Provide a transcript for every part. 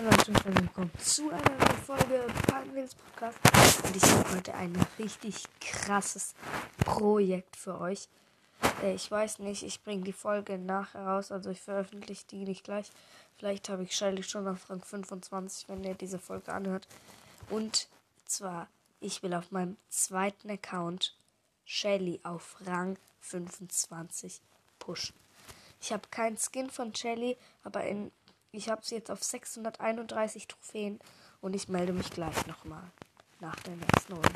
Moin Leute und willkommen zu einer neuen Folge Panwils Podcast. Und ich habe heute ein richtig krasses Projekt für euch. Äh, ich weiß nicht, ich bringe die Folge nachher raus, also ich veröffentliche die nicht gleich. Vielleicht habe ich Shelly schon auf Rang 25, wenn ihr diese Folge anhört. Und zwar, ich will auf meinem zweiten Account Shelly auf Rang 25 pushen. Ich habe keinen Skin von Shelly, aber in ich habe sie jetzt auf 631 Trophäen und ich melde mich gleich nochmal nach der nächsten Runde.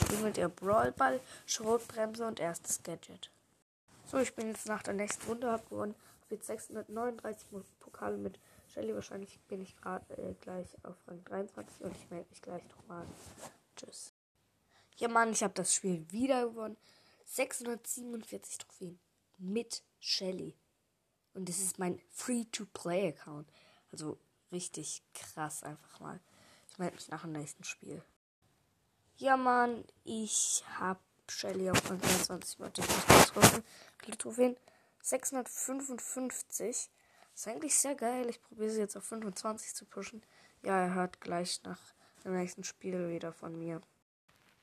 Spielen mit ihr Brawlball, Schrotbremse und erstes Gadget. So, ich bin jetzt nach der nächsten Runde, habe gewonnen. Habe jetzt 639 Pokale mit Shelly. Wahrscheinlich bin ich gerade äh, gleich auf Rang 23 und ich melde mich gleich nochmal. Tschüss. Ja, Mann, ich habe das Spiel wieder gewonnen. 647 Trophäen mit Shelly. Und das ist mein Free-to-Play-Account. Also richtig krass einfach mal. Ich melde mich nach dem nächsten Spiel. Ja, Mann, ich habe Shelly auf 23 Warte, ich muss kurz gucken. Viele Trophäen. 655. ist eigentlich sehr geil. Ich probiere sie jetzt auf 25 zu pushen. Ja, er hört gleich nach dem nächsten Spiel wieder von mir.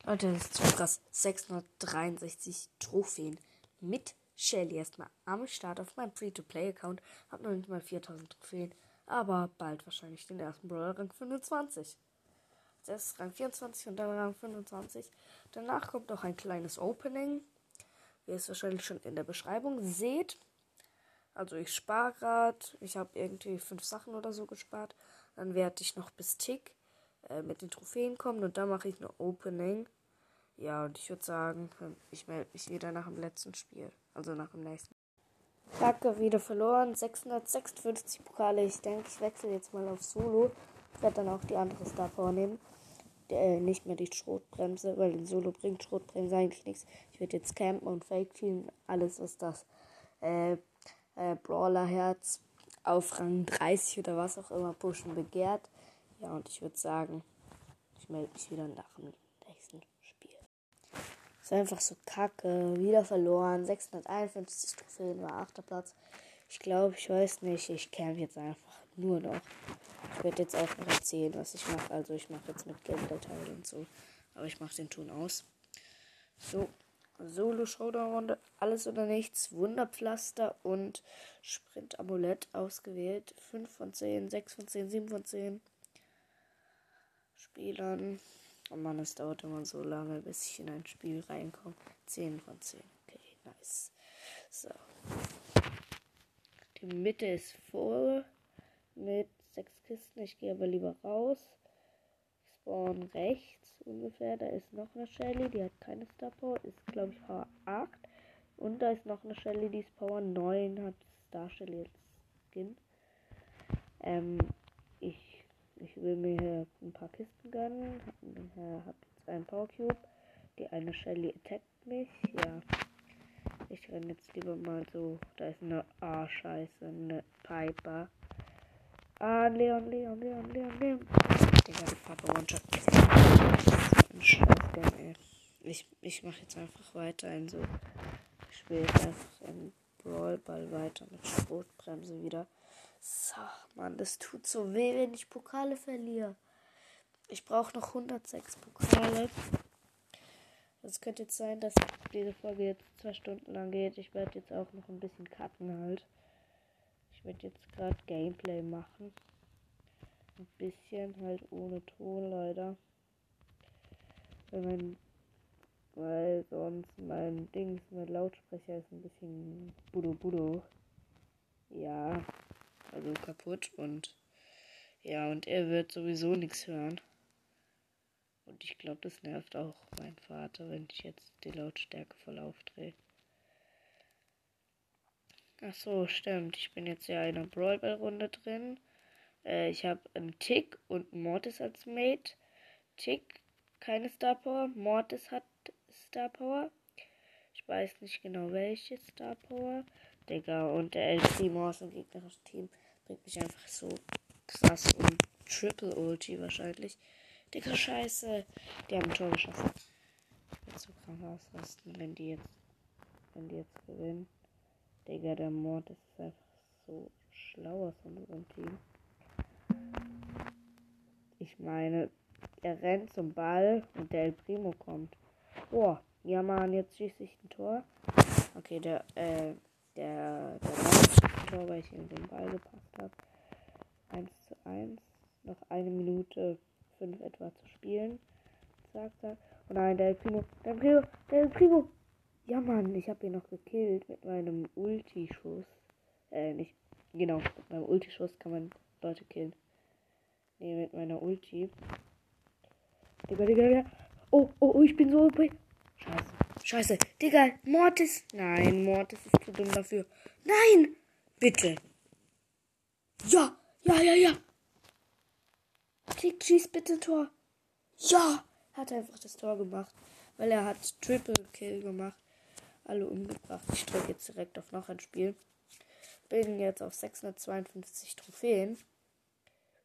Leute, das ist so krass. 663 Trophäen mit Shelly erstmal am Start auf meinem Free-to-Play-Account. Hab noch nicht mal 4000 Trophäen, aber bald wahrscheinlich den ersten Brawler Rang 25. Das ist Rang 24 und dann Rang 25. Danach kommt noch ein kleines Opening, wie ihr es wahrscheinlich schon in der Beschreibung seht. Also ich spare gerade, ich habe irgendwie fünf Sachen oder so gespart. Dann werde ich noch bis Tick äh, mit den Trophäen kommen und dann mache ich ein Opening. Ja, und ich würde sagen, ich melde mich wieder nach dem letzten Spiel. Also nach dem nächsten. Kacke, wieder verloren. 656 Pokale. Ich denke, ich wechsle jetzt mal auf Solo. Ich werde dann auch die andere Star Power nehmen. äh, nicht mehr die Schrotbremse, weil in Solo bringt Schrotbremse eigentlich nichts. Ich werde jetzt campen und Fake Team. Alles, was das äh, äh, Brawler Herz auf Rang 30 oder was auch immer pushen begehrt. Ja, und ich würde sagen, ich melde mich wieder nach dem ist einfach so kacke. Wieder verloren. 651 Trophäen war 8. Platz. Ich glaube, ich weiß nicht. Ich camp jetzt einfach nur noch. Ich werde jetzt auch noch erzählen, was ich mache. Also ich mache jetzt mit Gameplay-Teil und so. Aber ich mache den Ton aus. So. Solo-Showdown-Runde. Alles oder nichts. Wunderpflaster und Sprint-Amulett ausgewählt. 5 von 10, 6 von 10, 7 von 10 Spielern. Oh Mann, es dauert immer so lange, bis ich in ein Spiel reinkomme. 10 von 10. Okay, nice. So. Die Mitte ist voll mit sechs Kisten. Ich gehe aber lieber raus. Spawn rechts ungefähr. Da ist noch eine Shelly, die hat keine Star Power. Ist, glaube ich, Power 8. Und da ist noch eine Shelly, die ist Power 9. Hat Star Shelly als Skin. Ähm, ich ich will mir hier ein paar Kisten gönnen. Hab, hab jetzt einen Power Cube. Die eine Shelly attackt mich. Ja. Ich renne jetzt lieber mal so. Da ist eine Ah, scheiße. Eine Piper. Ah, Leon, Leon, Leon, Leon, Leon. Digga, die Piper One-Shot. Ein Scheiß, ey. Ich, ich mache jetzt einfach weiter in so. Ich spiele jetzt einfach in Brawlball weiter mit Schrotbremse wieder. So, Mann, das tut so weh, wenn ich Pokale verliere. Ich brauche noch 106 Pokale. Es könnte jetzt sein, dass diese Folge jetzt zwei Stunden lang geht. Ich werde jetzt auch noch ein bisschen cutten halt. Ich werde jetzt gerade Gameplay machen. Ein bisschen halt ohne Ton leider. Weil, weil sonst mein Dings, mein Lautsprecher ist ein bisschen budo budo. Ja also kaputt und ja, und er wird sowieso nichts hören. Und ich glaube, das nervt auch meinen Vater, wenn ich jetzt die Lautstärke voll aufdrehe. Ach so, stimmt. Ich bin jetzt ja in einer Brawl Ball Runde drin. Äh, ich habe einen Tick und Mortis als Mate. Tick, keine Star Power. Mortis hat Star Power. Ich weiß nicht genau welche Star Power. Digga, und der El Primo aus dem gegnerischen Team bringt mich einfach so krass um Triple Ulti wahrscheinlich. Digga, scheiße. Die haben ein Tor geschossen. Ich werde so krank ausrasten, wenn die jetzt, wenn die jetzt gewinnen. Digga, der Mord ist einfach so schlau aus unserem Team. Ich meine, er rennt zum Ball und der El Primo kommt. Boah, ja Mann, jetzt schieße ich ein Tor. Okay, der, äh, der, der Mann Tor, weil ich in den Ball gepasst habe. 1 zu 1. Noch eine Minute 5 etwa zu spielen. Sagt er. Oh nein, der Primo, der Primo, der Primo. Ja Mann, ich habe ihn noch gekillt mit meinem Ulti-Schuss. Äh, nicht, genau, mit meinem Ulti-Schuss kann man Leute killen. Nee, mit meiner Ulti. Digga, Digga, Digga. Oh, oh, oh, ich bin so. Scheiße. Scheiße. Digga, Mortis. Nein, Mortis ist zu dumm dafür. Nein! Bitte. Ja, ja, ja, ja. Klick, schieß bitte Tor. Ja! Hat einfach das Tor gemacht. Weil er hat Triple Kill gemacht. Alle umgebracht. Ich drücke jetzt direkt auf noch ein Spiel. Bin jetzt auf 652 Trophäen.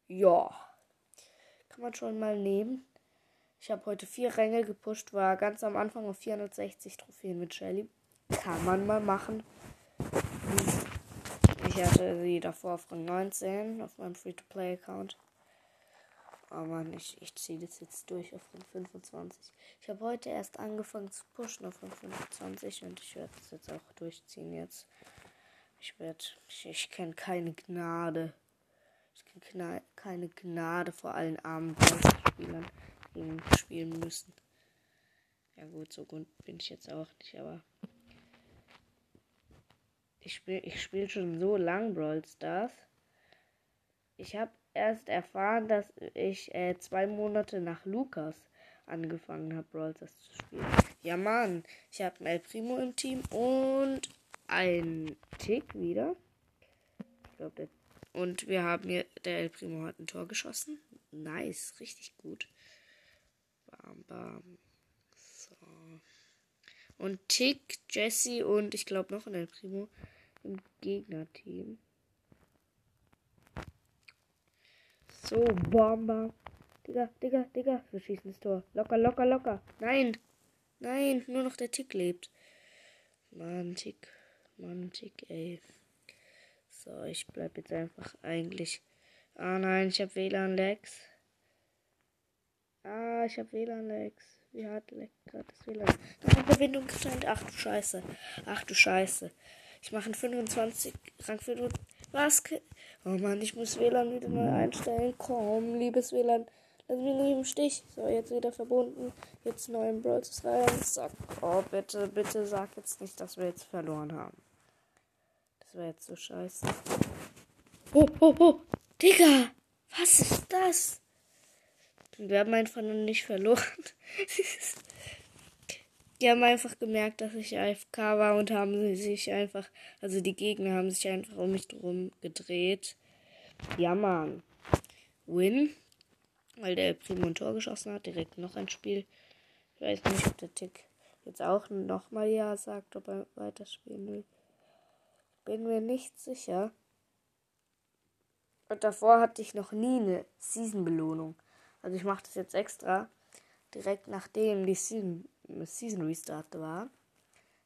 Ja. Kann man schon mal nehmen. Ich habe heute vier Ränge gepusht, war ganz am Anfang auf 460 Trophäen mit Shelly. Kann man mal machen. Ich hatte sie davor auf Rang 19 auf meinem Free-to-Play-Account. Aber ich, ich ziehe das jetzt durch auf Rang 25. Ich habe heute erst angefangen zu pushen auf Rang 25 und ich werde es jetzt auch durchziehen jetzt. Ich werde, ich, ich kenne keine Gnade. Ich kenne keine Gnade vor allen armen Spielern gegen spielen müssen. Ja gut, so gut bin ich jetzt auch nicht, aber ich spiele ich spiel schon so lang Brawl Stars. Ich habe erst erfahren, dass ich äh, zwei Monate nach Lukas angefangen habe, Brawl Stars zu spielen. Ja, Mann, ich habe El Primo im Team und ein Tick wieder. Ich glaube, und wir haben hier, der El Primo hat ein Tor geschossen. Nice, richtig gut. Bam, bam. Und Tick, Jesse und ich glaube noch ein Primo im Gegnerteam. So, Bomber. Digga, Digga, Digga. Wir schießen das Tor. Locker, locker, locker. Nein. Nein, nur noch der Tick lebt. Mann, Tick. Mann, Tick, ey. So, ich bleib jetzt einfach eigentlich. Ah nein, ich habe WLAN-Lags. Ah, ich habe WLAN-Lags. Wie hart leckt gerade das WLAN? Verbindung getrennt. Ach du Scheiße. Ach du Scheiße. Ich mache einen 25, Rang 25. Was? Oh Mann, ich muss WLAN wieder neu einstellen. Komm, liebes WLAN. Lass mich nicht im Stich. So, jetzt wieder verbunden. Jetzt neu im Brawl rein. Sag, oh, bitte, bitte sag jetzt nicht, dass wir jetzt verloren haben. Das wäre jetzt so scheiße. Oh, oh, oh. Digga, was ist das? Wir haben einfach noch nicht verloren. die haben einfach gemerkt, dass ich AFK war und haben sich einfach, also die Gegner haben sich einfach um mich drum gedreht. Ja, Mann. Win. Weil der Primo ein Tor geschossen hat. Direkt noch ein Spiel. Ich weiß nicht, ob der Tick jetzt auch nochmal Ja sagt, ob er weiterspielen will. Bin mir nicht sicher. Und davor hatte ich noch nie eine Season-Belohnung. Also ich mache das jetzt extra. Direkt nachdem die Season, Season Restart war.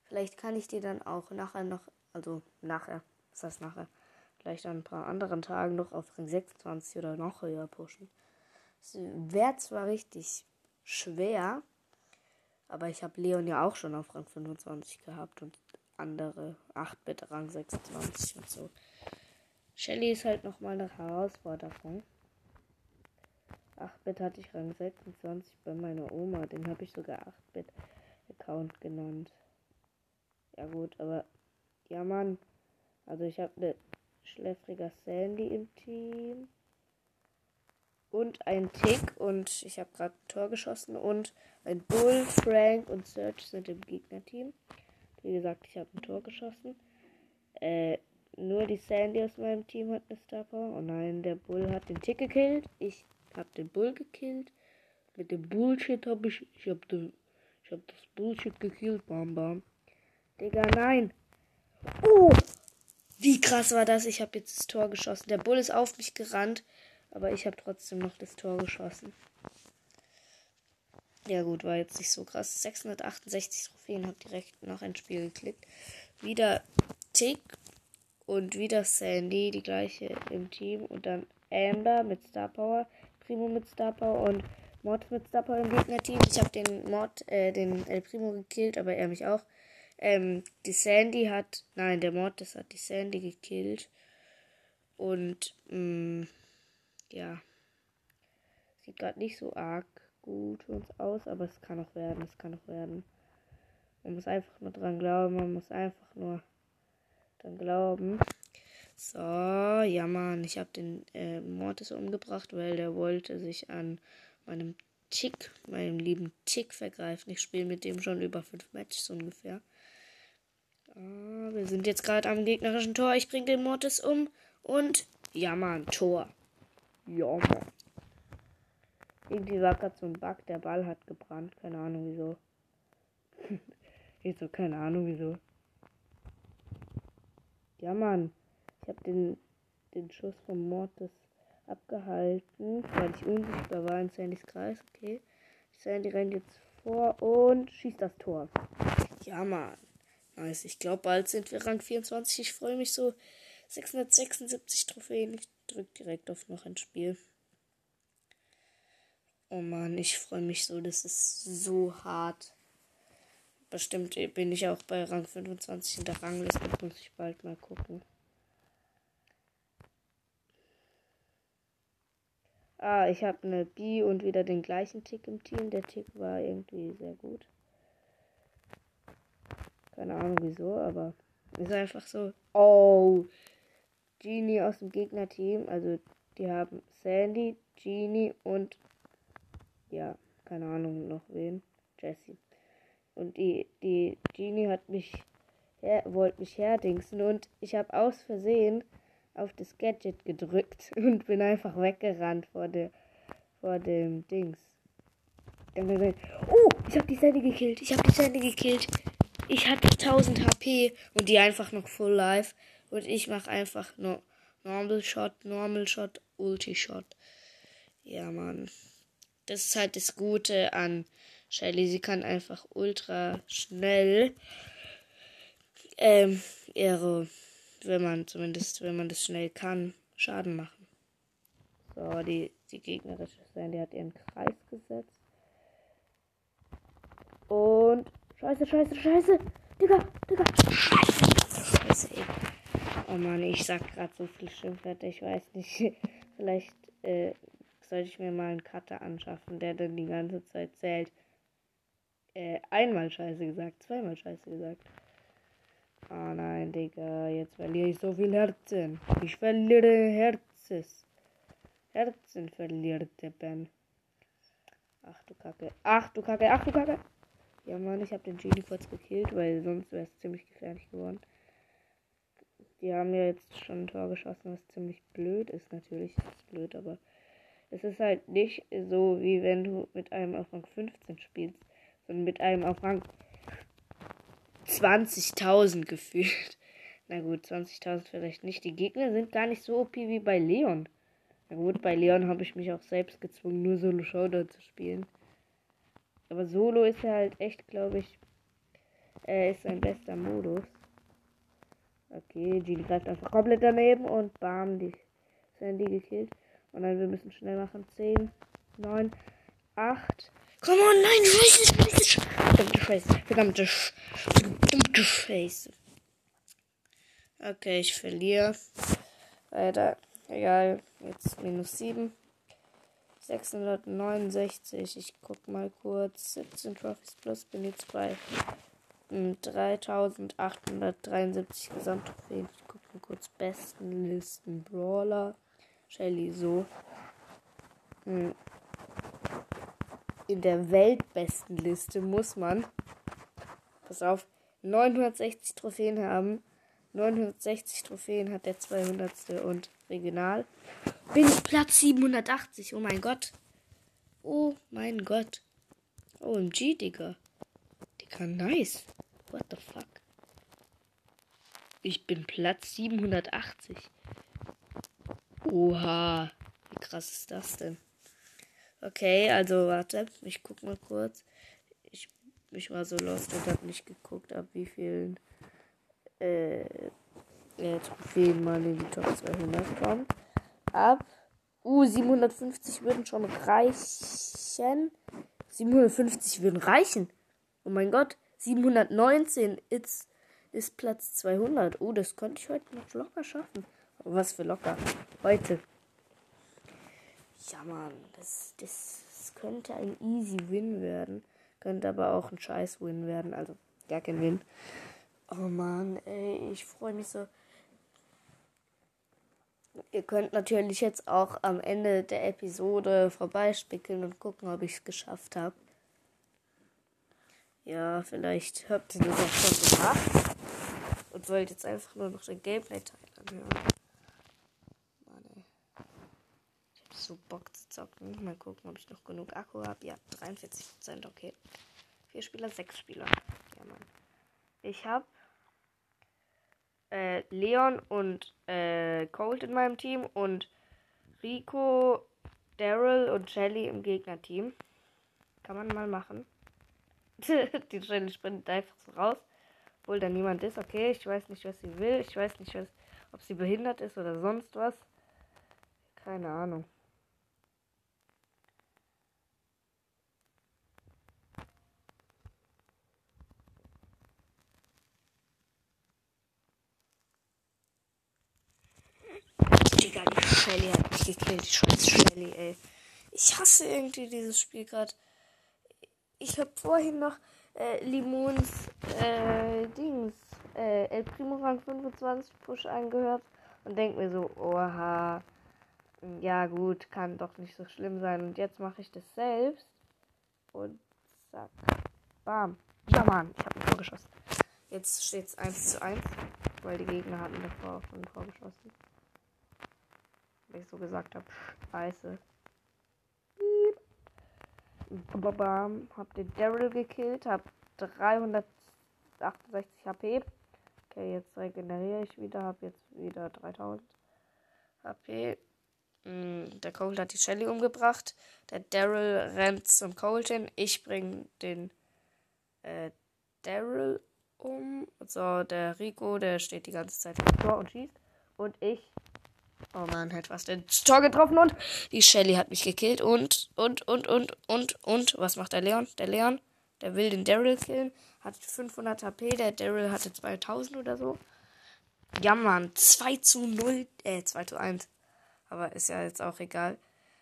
Vielleicht kann ich die dann auch nachher noch, also nachher, was heißt nachher, vielleicht an ein paar anderen Tagen noch auf Ring 26 oder noch höher pushen. Es wäre zwar richtig schwer, aber ich habe Leon ja auch schon auf Rang 25 gehabt und andere 8-Bit Rang 26 und so. Shelly ist halt nochmal eine Herausforderung. 8-Bit hatte ich Rang 26 bei meiner Oma. Den habe ich sogar 8-Bit Account genannt. Ja gut, aber ja Mann. Also ich habe eine schläfriger Sandy im Team. Und ein Tick und ich habe gerade ein Tor geschossen und ein Bull, Frank und Search sind im Gegnerteam. Wie gesagt, ich habe ein Tor geschossen. Äh, nur die Sandy aus meinem Team hat eine Star Power. Oh nein, der Bull hat den Tick gekillt. Ich hab den Bull gekillt. Mit dem Bullshit hab ich. Ich hab, den, ich hab das Bullshit gekillt. Bam, bam. Digga, nein. Oh! Wie krass war das? Ich habe jetzt das Tor geschossen. Der Bull ist auf mich gerannt. Aber ich habe trotzdem noch das Tor geschossen. Ja gut, war jetzt nicht so krass. 668 Trophäen, hab direkt noch ein Spiel geklickt. Wieder Tick und wieder Sandy, die gleiche im Team. Und dann Amber mit Star Power Primo mit Star und Mod mit Star im Gegnerteam. Ich habe den Mod, äh, den El Primo gekillt, aber er mich auch. Ähm, die Sandy hat, nein, der Mod, das hat die Sandy gekillt. Und, mh, mm, ja. Sieht gerade nicht so arg gut für uns aus, aber es kann auch werden, es kann auch werden. Man muss einfach nur dran glauben, man muss einfach nur dran glauben. So, ja Mann, ich habe den äh, Mortis umgebracht, weil der wollte sich an meinem Tick, meinem lieben Tick vergreifen. Ich spiele mit dem schon über fünf Matches ungefähr. Ah, wir sind jetzt gerade am gegnerischen Tor. Ich bringe den Mortis um und ja Mann, Tor. Ja Mann. Irgendwie war gerade so ein Bug, der Ball hat gebrannt. Keine Ahnung wieso. ich so, keine Ahnung wieso. Ja Mann. Ich habe den, den Schuss vom Mortis abgehalten, weil ich unsichtbar war in Sandys Kreis. Okay. Sandy rennt jetzt vor und schießt das Tor. Ja, Mann. Nice. Ich glaube, bald sind wir Rang 24. Ich freue mich so. 676 Trophäen. Ich drücke direkt auf noch ein Spiel. Oh Mann, ich freue mich so. Das ist so hart. Bestimmt bin ich auch bei Rang 25 in der Rangliste. Muss ich bald mal gucken. Ah, ich habe eine B und wieder den gleichen Tick im Team. Der Tick war irgendwie sehr gut. Keine Ahnung wieso, aber ist einfach so. Oh, Genie aus dem Gegnerteam. Also die haben Sandy, Genie und ja, keine Ahnung noch wen. Jesse. Und die, die Genie hat mich, wollte mich herdingsen und ich habe aus Versehen auf das Gadget gedrückt und bin einfach weggerannt vor, der, vor dem Dings. Oh, ich habe die Sandy gekillt. Ich habe die Sandy gekillt. Ich hatte 1000 HP und die einfach noch full life. Und ich mache einfach nur Normal Shot, Normal Shot, Ulti Shot. Ja, Mann. Das ist halt das Gute an Shelly. Sie kann einfach ultra schnell ähm, ihre wenn man zumindest, wenn man das schnell kann, Schaden machen. So, die, die gegnerische Sandy hat ihren Kreis gesetzt. Und. Scheiße, scheiße, scheiße! Digga, Digga! Scheiße! Ey. Oh Mann, ich sag gerade so viel Schimpfwörter, ich weiß nicht. Vielleicht äh, sollte ich mir mal einen Cutter anschaffen, der dann die ganze Zeit zählt. Äh, einmal Scheiße gesagt, zweimal Scheiße gesagt. Oh nein, Digga. Jetzt verliere ich so viel Herzen. Ich verliere Herzes. Herzen verliert der Ben. Ach du Kacke. Ach du Kacke. Ach du Kacke. Ja, Mann, ich habe den Genie kurz gekillt, weil sonst wäre es ziemlich gefährlich geworden. Die haben ja jetzt schon ein Tor geschossen, was ziemlich blöd ist. Natürlich ist es blöd, aber es ist halt nicht so, wie wenn du mit einem auf Rang 15 spielst, sondern mit einem auf Rang 20.000 gefühlt. Na gut, 20.000 vielleicht nicht. Die Gegner sind gar nicht so OP wie bei Leon. Na gut, bei Leon habe ich mich auch selbst gezwungen, nur Solo Showdown zu spielen. Aber Solo ist ja halt echt, glaube ich, er ist sein bester Modus. Okay, Genie greift einfach komplett daneben und bam, die Sandy gekillt. Und dann wir müssen schnell machen. 10, 9, 8, Komm on, nein, Scheiße, Scheiße, verdammte Scheiße, verdammte, verdammte Scheiße. Okay, ich verliere. Weiter. Egal, jetzt minus 7. 669. Ich guck mal kurz. 17 Trophies plus. Bin jetzt bei 3873 Gesamttrophäen. Ich guck mal kurz. Besten Listen. Brawler. Shelly so. Hm in der Weltbestenliste muss man, pass auf, 960 Trophäen haben. 960 Trophäen hat der 200. und regional. Bin ich Platz 780. Oh mein Gott. Oh mein Gott. OMG, Digga. Digga, nice. What the fuck? Ich bin Platz 780. Oha. Wie krass ist das denn? Okay, also warte, ich guck mal kurz. Ich, ich war so lost und hab nicht geguckt, ab wie vielen äh, Trophäen man in die Top 200 kommt. Ab Uh, 750 würden schon reichen. 750 würden reichen. Oh mein Gott. 719 ist, ist Platz 200. Oh, das könnte ich heute noch locker schaffen. Aber was für locker. Heute. Ja, Mann. Das, das, das könnte ein easy Win werden. Könnte aber auch ein scheiß Win werden. Also gar kein Win. Oh Mann, ey. Ich freue mich so. Ihr könnt natürlich jetzt auch am Ende der Episode vorbeispickeln und gucken, ob ich es geschafft habe. Ja, vielleicht habt ihr das auch schon gemacht. Und wollt jetzt einfach nur noch den Gameplay-Teil anhören. Mann, ey. Ich hab so Bock zu zocken. Mal gucken, ob ich noch genug Akku habe. Ja, 43%, okay. Vier Spieler, sechs Spieler. Ja, Mann. Ich habe äh, Leon und äh, Colt in meinem Team und Rico, Daryl und Shelly im Gegnerteam. Kann man mal machen. die Shelly sprintet einfach so raus, obwohl da niemand ist. Okay, ich weiß nicht, was sie will. Ich weiß nicht, was, ob sie behindert ist oder sonst was. Keine Ahnung. Digga, die Shelly hat mich gekillt. Die scheiß Shelly, ey. Ich hasse irgendwie dieses Spiel gerade. Ich habe vorhin noch äh, Limons äh, Dings, äh, El Primo Rang 25 Push angehört und denk mir so, oha, ja gut, kann doch nicht so schlimm sein. Und jetzt mache ich das selbst und zack, bam. Ja, Mann, ich habe ein Tor geschossen. Jetzt steht es 1 zu 1, weil die Gegner hatten davor schon ein Tor geschossen weil ich so gesagt habe, scheiße. Bam, hab den Daryl gekillt, hab 368 HP. Okay, jetzt regeneriere ich wieder, hab jetzt wieder 3000 HP. Der Colt hat die Shelly umgebracht. Der Daryl rennt zum Colt hin. Ich bring den äh, Daryl um. So, der Rico, der steht die ganze Zeit Tor und schießt. Und ich Oh man, hat was den Tor getroffen und die Shelly hat mich gekillt und, und, und, und, und, und, was macht der Leon? Der Leon, der will den Daryl killen, hat 500 HP, der Daryl hatte 2000 oder so. Ja, Mann, 2 zu 0, äh, 2 zu 1. Aber ist ja jetzt auch egal.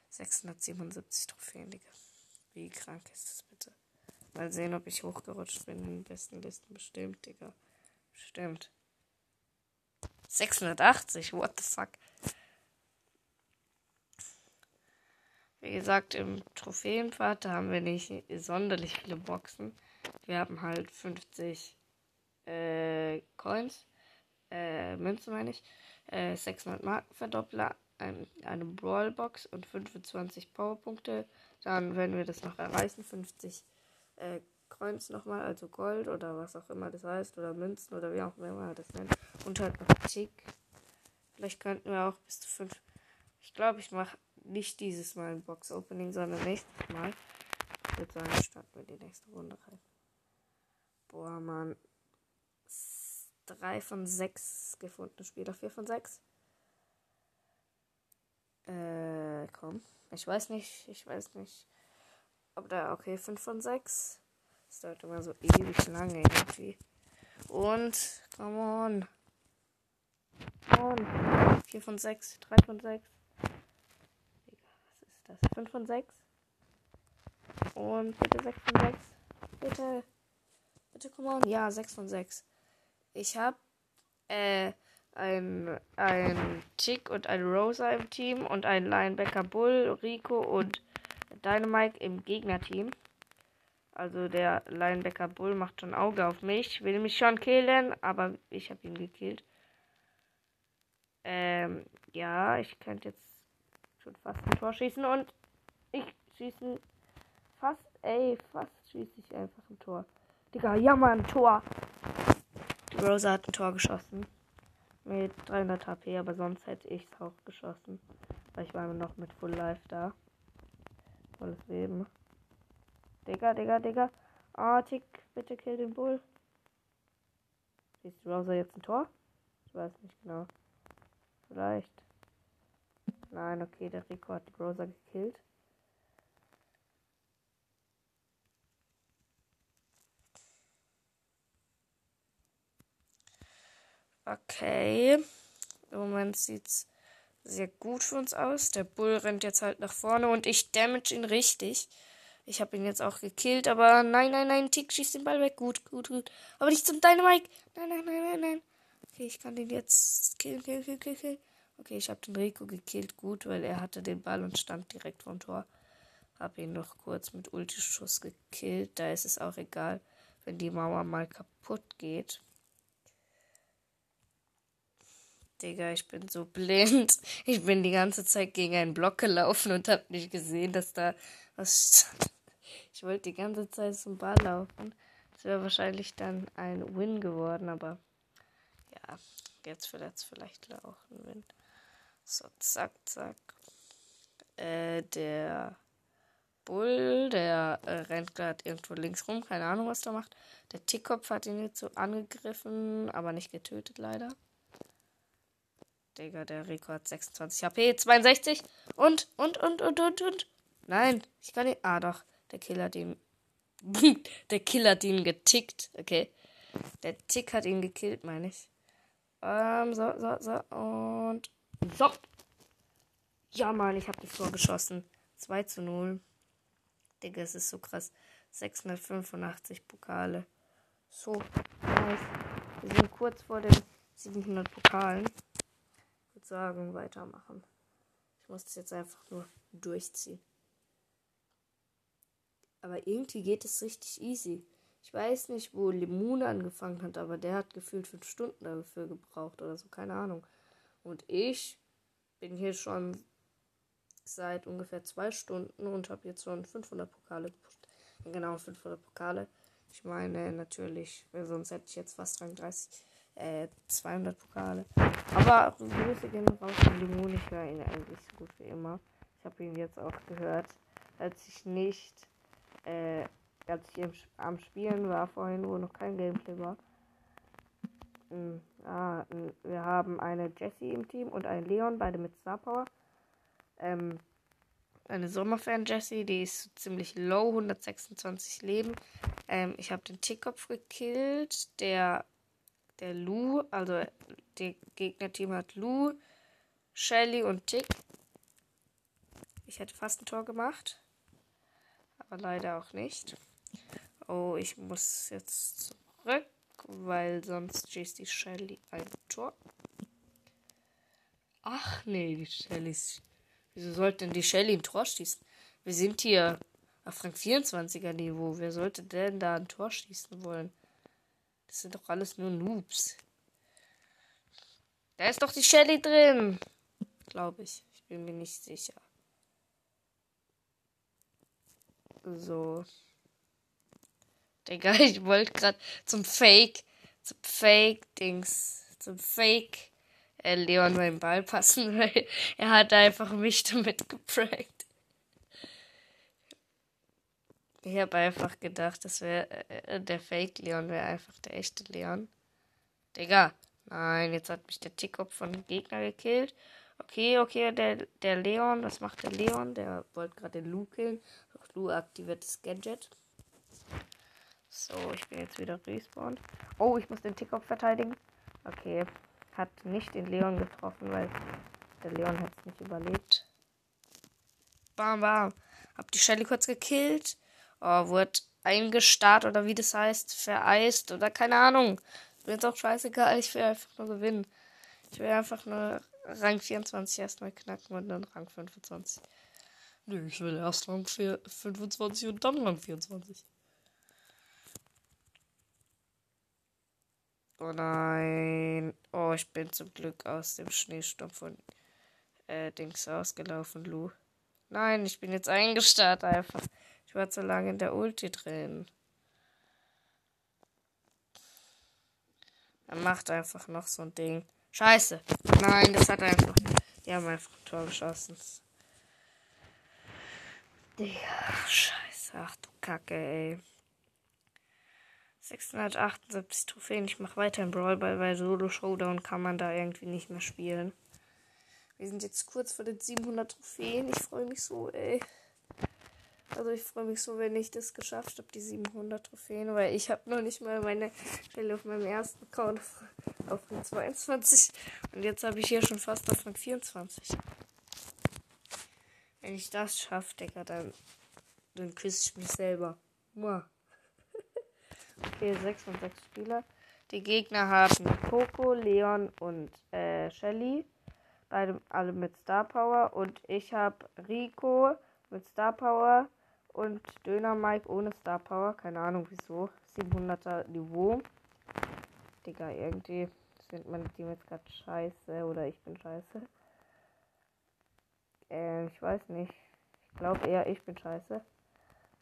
677 Trophäen, Digga. Wie krank ist das bitte? Mal sehen, ob ich hochgerutscht bin in den besten Listen. Bestimmt, Digga. Bestimmt. 680, what the fuck? Wie gesagt, im Trophäenpfad haben wir nicht sonderlich viele Boxen. Wir haben halt 50 äh, Coins, äh, Münzen meine ich, äh, 600 Markenverdoppler, ein, eine Brawlbox und 25 Powerpunkte. Dann, wenn wir das noch erreichen, 50 äh, Coins nochmal, also Gold oder was auch immer das heißt, oder Münzen oder wie auch immer das nennt. Und halt noch Tick. Vielleicht könnten wir auch bis zu 5. Ich glaube, ich mache nicht dieses Mal ein Box-Opening, sondern nächstes Mal. Ich würde sagen, starten wir die nächste Runde rein. Boah, Mann. 3 von 6 gefundene Spieler, 4 von 6. Äh, komm. Ich weiß nicht, ich weiß nicht. Ob da, okay, 5 von 6. Das dauert immer so ewig lange irgendwie. Und, come on. Come on. 4 von 6, 3 von 6 das? 5 von 6. Und bitte 6 von 6. Bitte. Bitte, come on. Ja, 6 von 6. Ich habe äh, ein, ein Chick und ein Rosa im Team und ein Linebacker Bull, Rico und Dynamite im Gegnerteam. Also der Linebacker Bull macht schon Auge auf mich, will mich schon killen, aber ich habe ihn gekillt. Ähm, ja, ich könnte jetzt schon fast ein Tor schießen und ich schieße fast, ey, fast schieße ich einfach ein Tor. Digga, ja Mann, Tor. Die Rosa hat ein Tor geschossen. Mit 300 HP, aber sonst hätte ich es auch geschossen. Weil ich war noch mit Full Life da. Volles Leben. Digga, Digga, Digga. Ah, Tick, bitte kill den Bull. Schießt Rosa jetzt ein Tor? Ich weiß nicht genau. Vielleicht. Nein, okay, der Rico hat Rosa gekillt. Okay. Im Moment sieht's sehr gut für uns aus. Der Bull rennt jetzt halt nach vorne und ich damage ihn richtig. Ich habe ihn jetzt auch gekillt, aber nein, nein, nein, Tick schießt den Ball weg. Gut, gut, gut. Aber nicht zum Dynamite. Nein, nein, nein, nein, nein. Okay, ich kann den jetzt killen, killen, killen, killen, killen. Okay, ich habe den Rico gekillt. Gut, weil er hatte den Ball und stand direkt vom Tor. Habe ihn noch kurz mit Ultischuss gekillt. Da ist es auch egal, wenn die Mauer mal kaputt geht. Digga, ich bin so blind. Ich bin die ganze Zeit gegen einen Block gelaufen und hab nicht gesehen, dass da was stand. Ich wollte die ganze Zeit zum Ball laufen. Das wäre wahrscheinlich dann ein Win geworden, aber ja, jetzt wird es vielleicht auch ein Win. So, zack, zack. Äh, der Bull, der äh, rennt gerade irgendwo links rum, keine Ahnung, was der macht. Der Tickkopf hat ihn jetzt so angegriffen, aber nicht getötet leider. Digga, der Rico hat 26 HP, 62 und, und, und, und, und, und. Nein, ich kann nicht. Ah, doch. Der Killer hat ihn. der Killer hat ihn getickt. Okay. Der Tick hat ihn gekillt, meine ich. Ähm, so, so, so. Und. So. Ja, Mann, ich habe das Tor geschossen. 2 zu 0. Digga, es ist so krass. 685 Pokale. So, nice. Wir sind kurz vor den 700 Pokalen würde sagen, weitermachen. Ich muss das jetzt einfach nur durchziehen. Aber irgendwie geht es richtig easy. Ich weiß nicht, wo Limone angefangen hat, aber der hat gefühlt fünf Stunden dafür gebraucht oder so, keine Ahnung. Und ich bin hier schon seit ungefähr zwei Stunden und habe jetzt schon 500 Pokale gepusht. Genau, 500 Pokale. Ich meine natürlich, sonst hätte ich jetzt fast Rang 30 äh, 200 Pokale. Aber Grüße gehen raus an Limon. Ich höre ihn eigentlich so gut wie immer. Ich habe ihn jetzt auch gehört, als ich nicht, äh, als ich am Spielen war vorhin, wo noch kein Gameplay war. Mhm. Ah, wir haben eine Jessie im Team und einen Leon, beide mit Star Power. Ähm, eine Sommerfan Jessie, die ist ziemlich low, 126 Leben. Ähm, ich habe den Tickkopf gekillt, der der Lu, also der Gegnerteam hat Lu, Shelly und Tick. Ich hätte fast ein Tor gemacht. Aber leider auch nicht. Oh, ich muss jetzt zurück, weil sonst schießt die Shelly ein Tor. Ach nee, die Shelly. Wieso sollte denn die Shelly ein Tor schießen? Wir sind hier auf Rang 24er Niveau. Wer sollte denn da ein Tor schießen wollen? Das sind doch alles nur Noobs. Da ist doch die Shelly drin. Glaube ich. Ich bin mir nicht sicher. So. Digga, ich wollte gerade zum Fake, zum Fake-Dings, zum Fake äh, Leon meinen Ball passen, weil er hat einfach mich damit geprankt. Ich habe einfach gedacht, das wäre äh, der Fake Leon, wäre einfach der echte Leon. Digga. Nein, jetzt hat mich der Tickup von dem Gegner gekillt. Okay, okay, der, der Leon, was macht der Leon? Der wollte gerade den Lu killen. Lu aktiviert das Gadget. So, ich bin jetzt wieder respawned. Oh, ich muss den Tickup verteidigen. Okay, hat nicht den Leon getroffen, weil der Leon hat es nicht überlebt. Bam, bam. Hab die Shelly kurz gekillt oh, wurde eingestarrt oder wie das heißt, vereist oder keine Ahnung. Mir ist auch scheißegal, ich will einfach nur gewinnen. Ich will einfach nur Rang 24 erstmal knacken und dann Rang 25. Nö, ich will erst Rang 25 und dann Rang 24. Oh nein. Oh, ich bin zum Glück aus dem Schneesturm von äh, Dings ausgelaufen, Lu. Nein, ich bin jetzt eingestarrt einfach. Ich war zu lange in der Ulti drin. Er macht einfach noch so ein Ding. Scheiße. Nein, das hat einfach. Die haben einfach ein Tor geschossen. Digga, scheiße. Ach du Kacke, ey. 678 Trophäen. Ich mache weiter in Brawlball, weil Solo Showdown kann man da irgendwie nicht mehr spielen. Wir sind jetzt kurz vor den 700 Trophäen. Ich freue mich so, ey. Also ich freue mich so, wenn ich das geschafft habe, die 700 Trophäen, weil ich habe noch nicht mal meine Stelle auf meinem ersten Account auf den 22 und jetzt habe ich hier schon fast auf den 24. Wenn ich das schaffe, Digga, dann, dann küsse ich mich selber. Mua. Okay, 6 von 6 Spieler. Die Gegner haben Coco, Leon und äh, Shelly. Beide alle mit Star Power. Und ich habe Rico mit Star Power und Döner Mike ohne Star Power. Keine Ahnung wieso. 700er Niveau. Digga, irgendwie sind meine Team jetzt gerade scheiße oder ich bin scheiße. Äh, ich weiß nicht. Ich glaube eher, ich bin scheiße.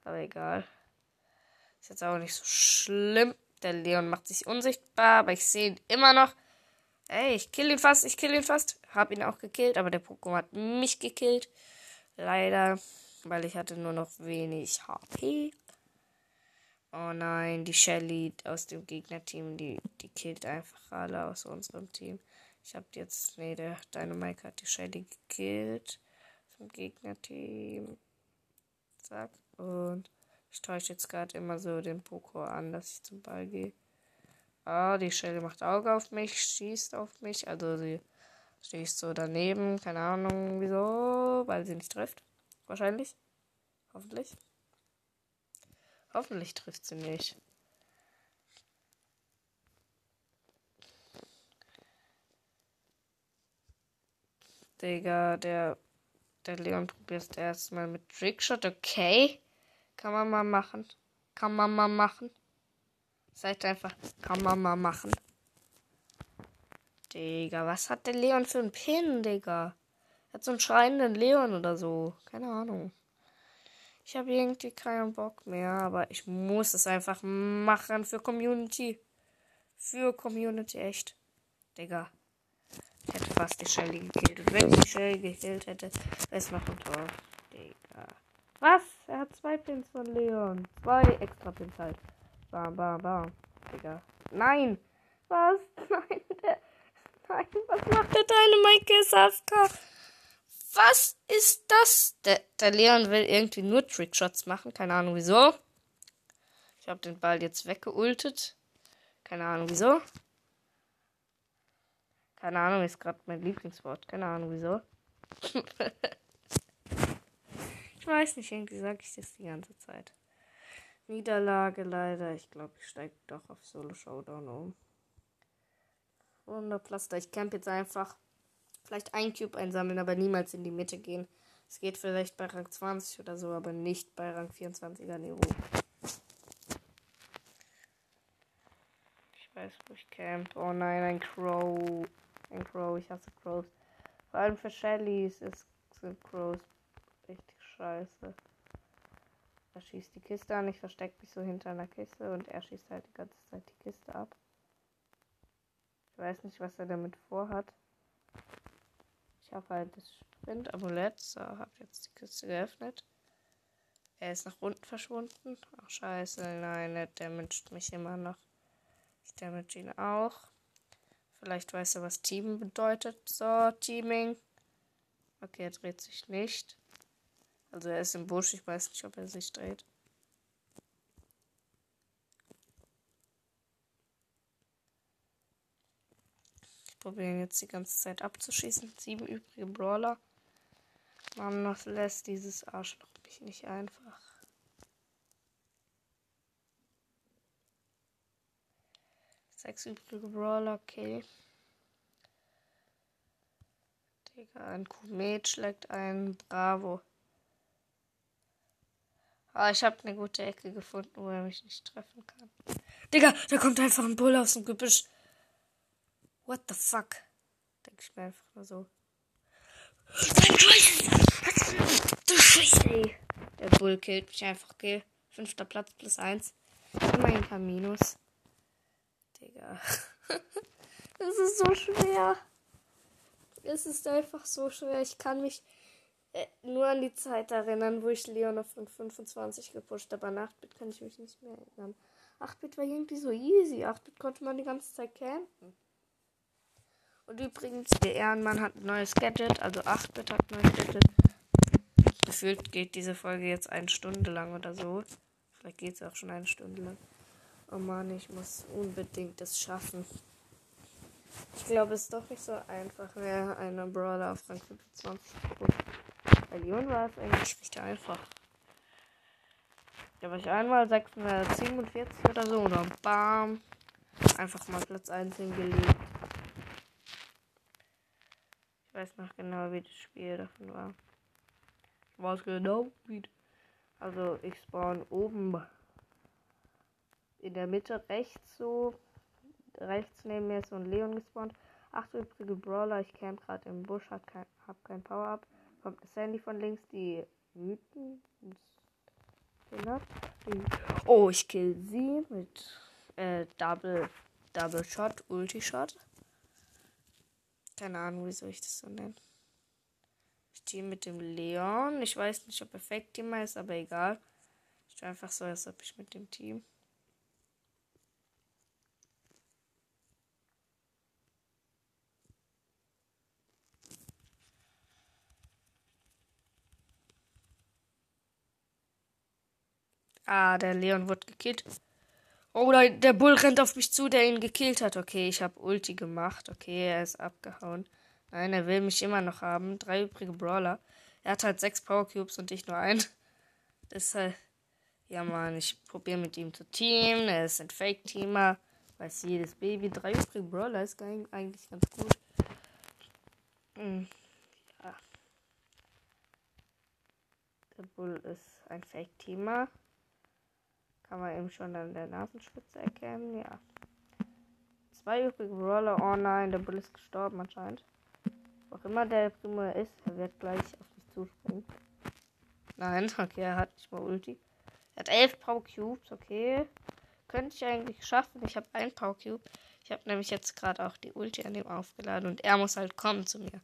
Aber egal. Ist jetzt auch nicht so schlimm. Der Leon macht sich unsichtbar, aber ich sehe ihn immer noch. Ey, ich kill ihn fast, ich kill ihn fast. Hab ihn auch gekillt, aber der Pokémon hat mich gekillt. Leider weil ich hatte nur noch wenig HP. Oh nein, die Shelly aus dem Gegnerteam, die, die killt einfach alle aus unserem Team. Ich hab jetzt, nee, der Dynamite hat die Shelly gekillt vom Gegnerteam. Zack. Und ich täusche jetzt gerade immer so den Poko an, dass ich zum Ball gehe. Ah, die Shelly macht Auge auf mich, schießt auf mich. Also sie schießt so daneben. Keine Ahnung wieso, weil sie nicht trifft. Wahrscheinlich. Hoffentlich. Hoffentlich trifft sie nicht. Digga, der, der Leon probiert erstmal mit Trickshot. Okay. Kann man mal machen. Kann man mal machen. Seid einfach. Kann man mal machen. Digga, was hat der Leon für einen Pin, Digga? Er hat so einen schreienden Leon oder so. Keine Ahnung. Ich habe irgendwie keinen Bock mehr, aber ich muss es einfach machen für Community. Für Community, echt. Digga. Ich hätte fast die Shelly gekillt. Und wenn ich die Shelly gekillt hätte, wäre es noch ein Tor. Was? Er hat zwei Pins von Leon. Zwei extra Pins halt. Bam, bam, bam. Digga. Nein! Was? Nein, der. Nein, was macht der deine Mike Safka? Was ist das? Der, der Leon will irgendwie nur Trickshots machen. Keine Ahnung wieso. Ich habe den Ball jetzt weggeultet. Keine Ahnung wieso. Keine Ahnung, ist gerade mein Lieblingswort. Keine Ahnung wieso. weiß nicht, irgendwie sage ich das die ganze Zeit. Niederlage leider. Ich glaube, ich steige doch auf Solo Showdown um. Wunderpflaster. Ich camp jetzt einfach vielleicht ein Cube einsammeln, aber niemals in die Mitte gehen. Es geht vielleicht bei Rang 20 oder so, aber nicht bei Rang 24er Niveau. Ich weiß, wo ich camp. Oh nein, ein Crow. Ein Crow, ich hasse Crows. Vor allem für Shellys ist, sind Crows richtig scheiße. Er schießt die Kiste an, ich verstecke mich so hinter einer Kiste und er schießt halt die ganze Zeit die Kiste ab. Ich weiß nicht, was er damit vorhat. Ich habe halt das Sprint-Amulett. So, habe jetzt die Kiste geöffnet. Er ist nach unten verschwunden. Ach, scheiße. Nein, er damaged mich immer noch. Ich damage ihn auch. Vielleicht weiß er, was Team bedeutet. So, Teaming. Okay, er dreht sich nicht. Also er ist im Busch. Ich weiß nicht, ob er sich dreht. probieren jetzt die ganze Zeit abzuschießen. Sieben übrige Brawler. Mann, noch lässt dieses Arschloch mich nicht einfach. Sechs übrige Brawler, okay. Digga, ein Komet schlägt ein Bravo. Ah, ich habe eine gute Ecke gefunden, wo er mich nicht treffen kann. Digga, da kommt einfach ein Bull aus dem Gebüsch. What the fuck? Denke ich mir einfach nur so. Du Scheiße, ey. Der Bull killt mich einfach, okay. Fünfter Platz plus eins. Immerhin kein Minus. Digga. Das ist so schwer. Es ist einfach so schwer. Ich kann mich nur an die Zeit erinnern, wo ich Leon auf 25 gepusht habe. An 8-Bit kann ich mich nicht mehr erinnern. 8-Bit war irgendwie so easy. 8-Bit konnte man die ganze Zeit campen. Und übrigens, der Ehrenmann hat ein neues Gadget, also 8-Bit hat ein neues Gadget. Gefühlt geht diese Folge jetzt eine Stunde lang oder so. Vielleicht geht es auch schon eine Stunde lang. Oh Mann, ich muss unbedingt das schaffen. Ich glaube, es ist doch nicht so einfach, wer einen Brawler auf Rang 25 guckt. Bei Leon war es eigentlich nicht einfach. Da war ich einmal 647 oder so und dann bam. Einfach mal Platz 1 hingelegt. Ich weiß noch genau, wie das Spiel davon war. Ich weiß genau, wie. Also, ich spawn oben in der Mitte rechts so. Rechts neben mir ist so ein Leon gespawnt. Acht übrige Brawler. Ich camp gerade im Busch, hab kein, hab kein Power-Up. Kommt Sandy von links, die wütend Genau. Oh, ich kill sie mit äh, Double, Double Shot, Ulti Shot. Keine Ahnung, wie soll ich das so nennen. Ich team mit dem Leon. Ich weiß nicht, ob er Fake Teamer ist, aber egal. Ich tue einfach so, als ob ich mit dem Team. Ah, der Leon wird gekillt. Oh, der Bull rennt auf mich zu, der ihn gekillt hat. Okay, ich habe Ulti gemacht. Okay, er ist abgehauen. Nein, er will mich immer noch haben. Drei übrige Brawler. Er hat halt sechs Power Cubes und ich nur einen. Deshalb, ja man, ich probiere mit ihm zu teamen. Er ist ein Fake-Teamer. Weiß jedes Baby. Drei übrige Brawler ist eigentlich ganz gut. Hm. Ja. Der Bull ist ein Fake-Teamer. Kann man eben schon an der Nasenspitze erkennen. Ja. Zwei übrige Roller. Oh nein, der Bull ist gestorben anscheinend. Wo auch immer der Primo ist, er wird gleich auf mich zuspringen. Nein, okay, er hat nicht mal Ulti. Er hat elf Power Cubes, okay. Könnte ich eigentlich schaffen. Ich habe ein Power Cube. Ich habe nämlich jetzt gerade auch die Ulti an dem aufgeladen und er muss halt kommen zu mir.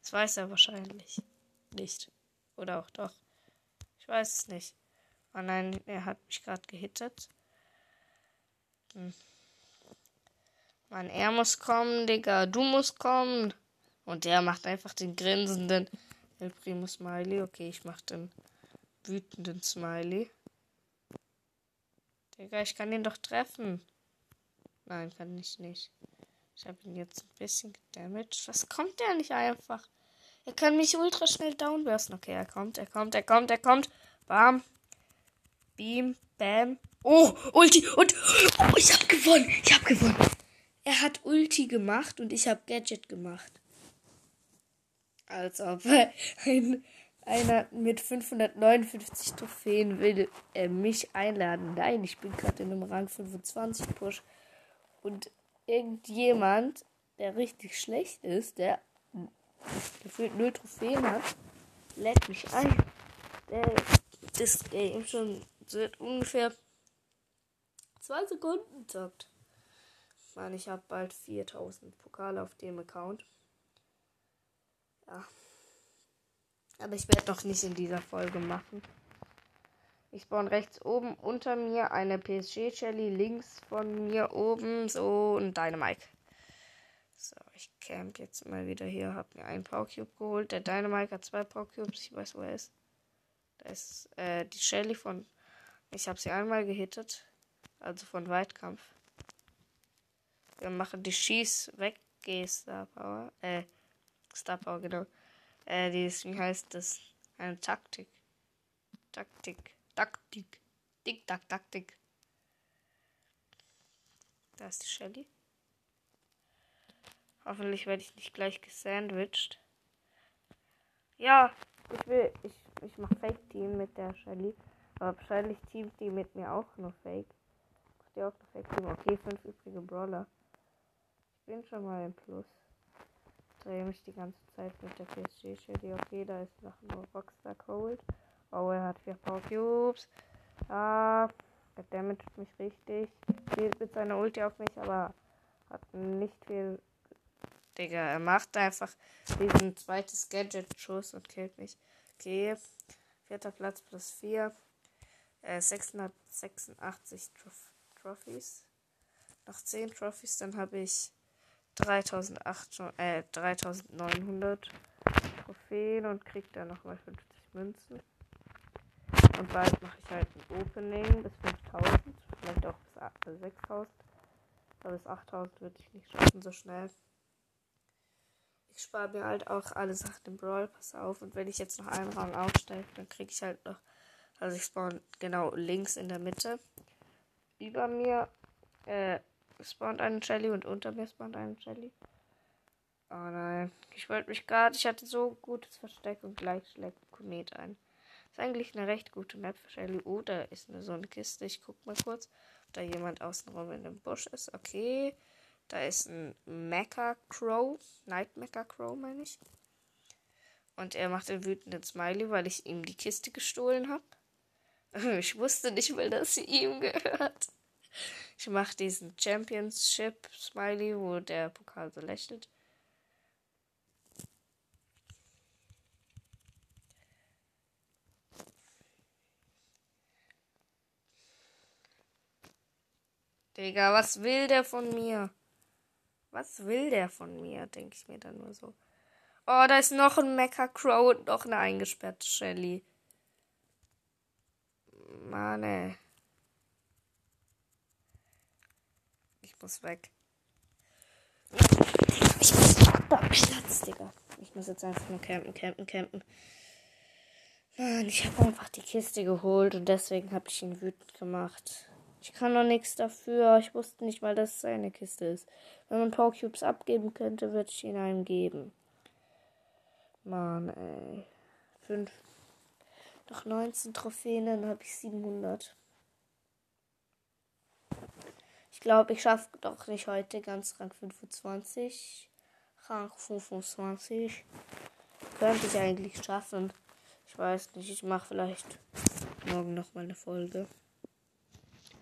Das weiß er wahrscheinlich nicht. Oder auch doch. Ich weiß es nicht. Oh nein, er hat mich gerade gehittet. Hm. Mann, er muss kommen, Digga. Du musst kommen. Und der macht einfach den grinsenden El Primo Smiley. Okay, ich mach den wütenden Smiley. Digga, ich kann ihn doch treffen. Nein, kann ich nicht. Ich habe ihn jetzt ein bisschen gedamaged. Was kommt der nicht einfach? Er kann mich ultra schnell downbursten. Okay, er kommt, er kommt, er kommt, er kommt. Bam. Beam, Bam. Oh, Ulti und oh, ich hab gewonnen. Ich hab gewonnen. Er hat Ulti gemacht und ich hab Gadget gemacht. Als ob ein, einer mit 559 Trophäen will äh, mich einladen. Nein, ich bin gerade in einem Rang 25 Push. Und irgendjemand, der richtig schlecht ist, der gefühlt null Trophäen hat, lädt mich ein. Der das Game schon seit ungefähr zwei Sekunden zockt. Ich meine, ich habe bald 4000 Pokale auf dem Account. Ja. Aber ich werde doch nicht in dieser Folge machen. Ich spawn rechts oben unter mir eine PSG Shelly, links von mir oben so ein Dynamite. So, ich camp jetzt mal wieder hier, hab mir einen Power geholt. Der Dynamite hat zwei Power ich weiß, wo er ist. Da ist äh, die Shelly von ich habe sie einmal gehittet. Also von Weitkampf. Wir machen die Schieß weg. Star Power. Äh, Star Power, genau. Äh, wie heißt das? Eine Taktik. Taktik. Taktik. Dick, Tack, Taktik. Da ist die Shelly. Hoffentlich werde ich nicht gleich gesandwiched. Ja, ich will, ich, ich mache Fake Team mit der Shelly. Aber wahrscheinlich teamt die mit mir auch nur Fake. Macht die auch nur Fake Team. Okay, fünf übrige Brawler. Ich bin schon mal im Plus. Drehe mich die ganze Zeit mit der PSG Shelly. Okay, da ist noch nur Rockstar Cold. Oh, er hat vier Power Cubes. Ah, der damaged mich richtig. Spielt mit seiner Ulti auf mich, aber hat nicht viel. Digga, er macht einfach diesen zweites Gadget-Schuss und killt mich. Okay. Vierter Platz plus vier äh, 686 Trof Trophies. Noch 10 Trophies, dann habe ich 3800, äh, 3900 Trophäen und krieg dann nochmal 50 Münzen. Und bald mache ich halt ein Opening bis 5000, vielleicht auch bis 6000. Aber bis 8000 würde ich nicht schaffen so schnell. Ich spare mir halt auch alle Sachen im Brawl Pass auf. Und wenn ich jetzt noch einen Rang aufsteige, dann kriege ich halt noch. Also ich spawn genau links in der Mitte. Über mir äh, spawnt eine Shelly und unter mir spawnt eine Shelly. Oh nein. Ich wollte mich gerade. Ich hatte so gutes Versteck und gleich schlägt Komet ein. Ist eigentlich eine recht gute Map für Shelly. Oh, da ist eine, so eine Kiste. Ich guck mal kurz, ob da jemand außenrum in dem Busch ist. Okay. Da ist ein Mecha Crow. Night Mecha Crow, meine ich. Und er macht den wütenden Smiley, weil ich ihm die Kiste gestohlen habe. Ich wusste nicht mal, dass sie ihm gehört. Ich mache diesen Championship Smiley, wo der Pokal so lächelt. Digga, was will der von mir? Was will der von mir? Denke ich mir dann nur so. Oh, da ist noch ein Mecha Crow und noch eine eingesperrte Shelly. Mann, ey. Ich muss weg. Ich muss Platz, Digga. Ich muss jetzt einfach nur campen, campen, campen. Mann, ich habe einfach die Kiste geholt und deswegen habe ich ihn wütend gemacht. Ich kann noch nichts dafür. Ich wusste nicht mal, dass es seine Kiste ist. Wenn man Powercubes abgeben könnte, würde ich ihn einem geben. Mann, ey. Fünf. Noch 19 Trophäen, dann habe ich 700. Ich glaube, ich schaffe doch nicht heute ganz Rang 25. Rang 25. Könnte ich eigentlich schaffen. Ich weiß nicht, ich mache vielleicht morgen noch mal eine Folge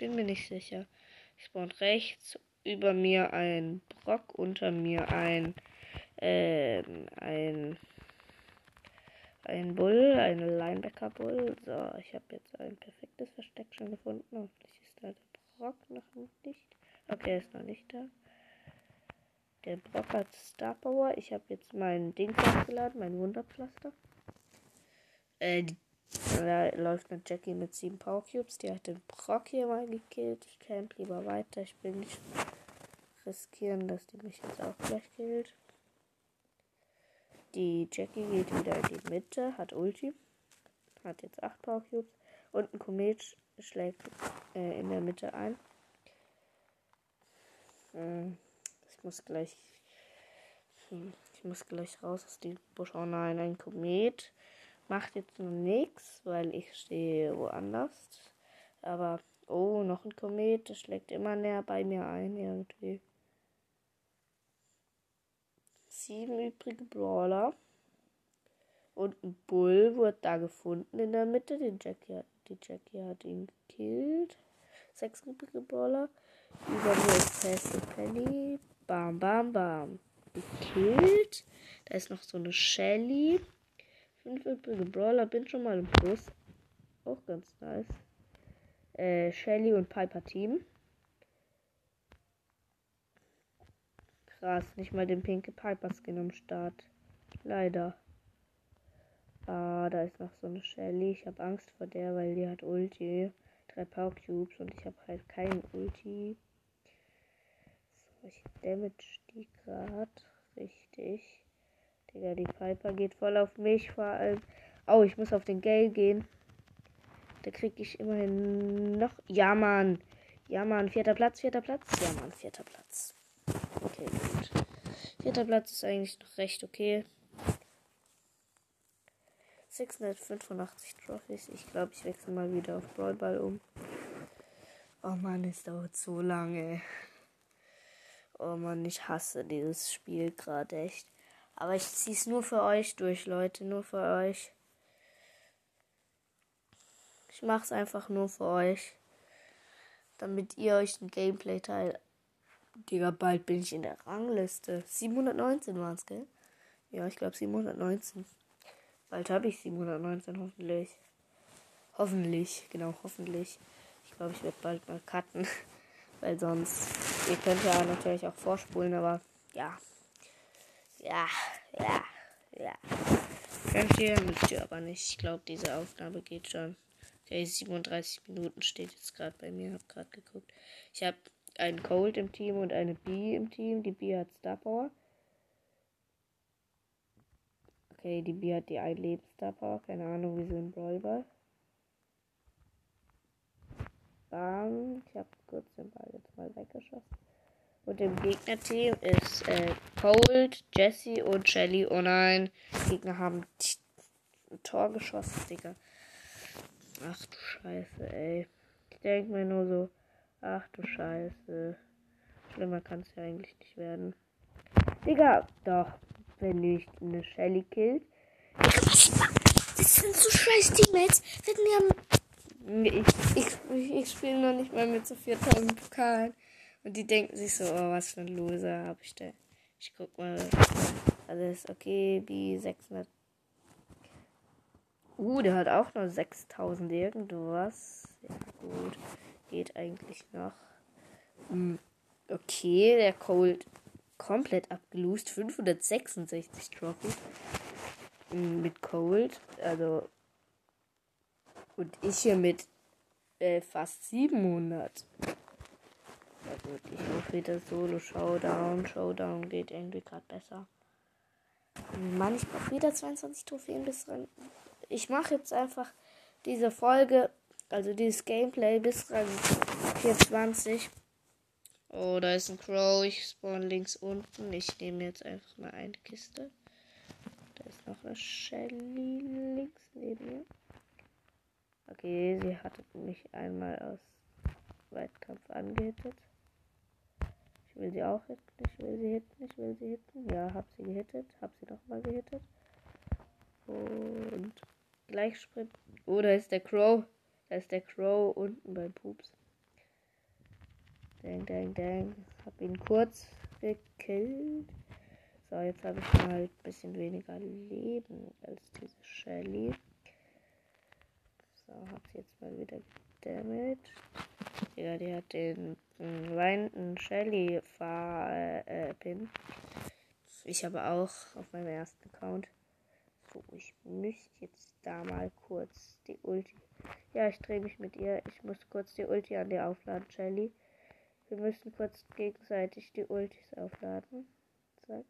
bin mir nicht sicher. Ich spawn rechts über mir ein Brock, unter mir ein, äh, ein, ein Bull, ein Linebacker Bull. So, ich habe jetzt ein perfektes Versteck schon gefunden. Hoffentlich ist da der Brock noch nicht. Okay, er ist noch nicht da. Der Brock hat Star Power. Ich habe jetzt mein Ding aufgeladen, mein Wunderpflaster. Äh, da läuft eine Jackie mit sieben Power Cubes. Die hat den Brock hier mal gekillt. Ich camp lieber weiter. Ich will nicht riskieren, dass die mich jetzt auch gleich killt. Die Jackie geht wieder in die Mitte, hat Ulti. Hat jetzt acht Power Cubes. Und ein Komet schlägt äh, in der Mitte ein. Hm, ich muss gleich. Hm, ich muss gleich raus aus dem Busch. Oh nein, ein Komet. Macht jetzt noch nichts, weil ich stehe woanders. Aber, oh, noch ein Komet. Das schlägt immer näher bei mir ein irgendwie. Sieben übrige Brawler. Und ein Bull wird da gefunden in der Mitte. Die Jackie die Jackie hat ihn gekillt. Sechs übrige Brawler. Über mir ist Pascal Penny. Bam, bam, bam. Gekillt. Da ist noch so eine Shelly. Fünf übrige Brawler, bin schon mal im Plus. Auch ganz nice. Äh, Shelly und Piper Team. Krass, nicht mal den pinke Piper Skin am Start. Leider. Ah, da ist noch so eine Shelly. Ich habe Angst vor der, weil die hat Ulti. Drei Power Cubes und ich habe halt keinen Ulti. So, ich damage die gerade. Richtig. Digga, die Piper geht voll auf mich vor allem. Oh, ich muss auf den Gale gehen. Da krieg ich immerhin noch. Ja, Mann. Ja, Mann. Vierter Platz, vierter Platz. Ja, Mann, vierter Platz. Okay, gut. Vierter Platz ist eigentlich noch recht okay. 685 Trophys. Ich glaube, ich wechsle mal wieder auf Brawlball um. Oh Mann, es dauert so lange. Oh Mann, ich hasse dieses Spiel gerade echt. Aber ich ziehe es nur für euch durch, Leute. Nur für euch. Ich mache es einfach nur für euch. Damit ihr euch ein Gameplay teilt. Digga, bald bin ich in der Rangliste. 719 waren es, gell? Ja, ich glaube 719. Bald habe ich 719, hoffentlich. Hoffentlich, genau, hoffentlich. Ich glaube, ich werde bald mal cutten. Weil sonst, ihr könnt ja natürlich auch vorspulen, aber Ja. Ja, ja, ja. Könnt ihr, müsst ihr aber nicht. Ich glaube, diese Aufnahme geht schon. Okay, 37 Minuten steht jetzt gerade bei mir. Hab gerade geguckt. Ich habe einen Cold im Team und eine B im Team. Die B hat Star Power. Okay, die B hat die ein Leben Star Power. Keine Ahnung, wie sie im Brawl. Bam. Ich habe kurz den Ball jetzt mal weggeschossen. Und im Gegnerteam ist äh, Cold, Jesse und Shelly. Oh nein, die Gegner haben ein Tor geschossen, Digga. Ach du Scheiße, ey. Ich denke mir nur so, ach du Scheiße. Schlimmer kann es ja eigentlich nicht werden. Digga, doch, wenn nicht eine Shelly killt. Digga, was Das sind so scheiß Teammates. Wenn wir ich, ich, ich, spiele noch nicht mal mit so 4000 Pokalen. Und die denken sich so, oh, was für ein Loser habe ich da. Ich guck mal. Alles okay, B 600. Uh, der hat auch noch 6000 irgendwas. Ja, gut. Geht eigentlich noch. Hm. Okay, der Cold komplett abgeloost. 566 Trophy. Hm, mit Cold. Also. Und ich hier mit äh, fast 700. Ja gut, ich hoffe wieder Solo Showdown. Showdown geht irgendwie gerade besser. Mann, ich brauche wieder 22 Trophäen bis Rang. Ich mache jetzt einfach diese Folge, also dieses Gameplay bis Rang 24. Oh, da ist ein Crow. Ich spawn links unten. Ich nehme jetzt einfach mal eine Kiste. Da ist noch eine Shelly links neben mir. Okay, sie hat mich einmal aus Weitkampf angehittet will sie auch hitten. Ich will sie hitten. Ich will sie hitten. Ja, hab sie gehittet. Hab sie nochmal gehittet. Und gleich sprinten. Oh, da ist der Crow. Da ist der Crow unten beim Pups. Dang, dang, dang. Hab ihn kurz gekillt. So, jetzt habe ich mal ein bisschen weniger Leben als diese Shelly. So, hab sie jetzt mal wieder gedamaged. Ja, die hat den äh, weinenden Shelly Fahr äh, Pin. Ich habe auch auf meinem ersten Account. So, ich müsste jetzt da mal kurz die Ulti. Ja, ich drehe mich mit ihr. Ich muss kurz die Ulti an dir aufladen, Shelly. Wir müssen kurz gegenseitig die Ultis aufladen. Zack.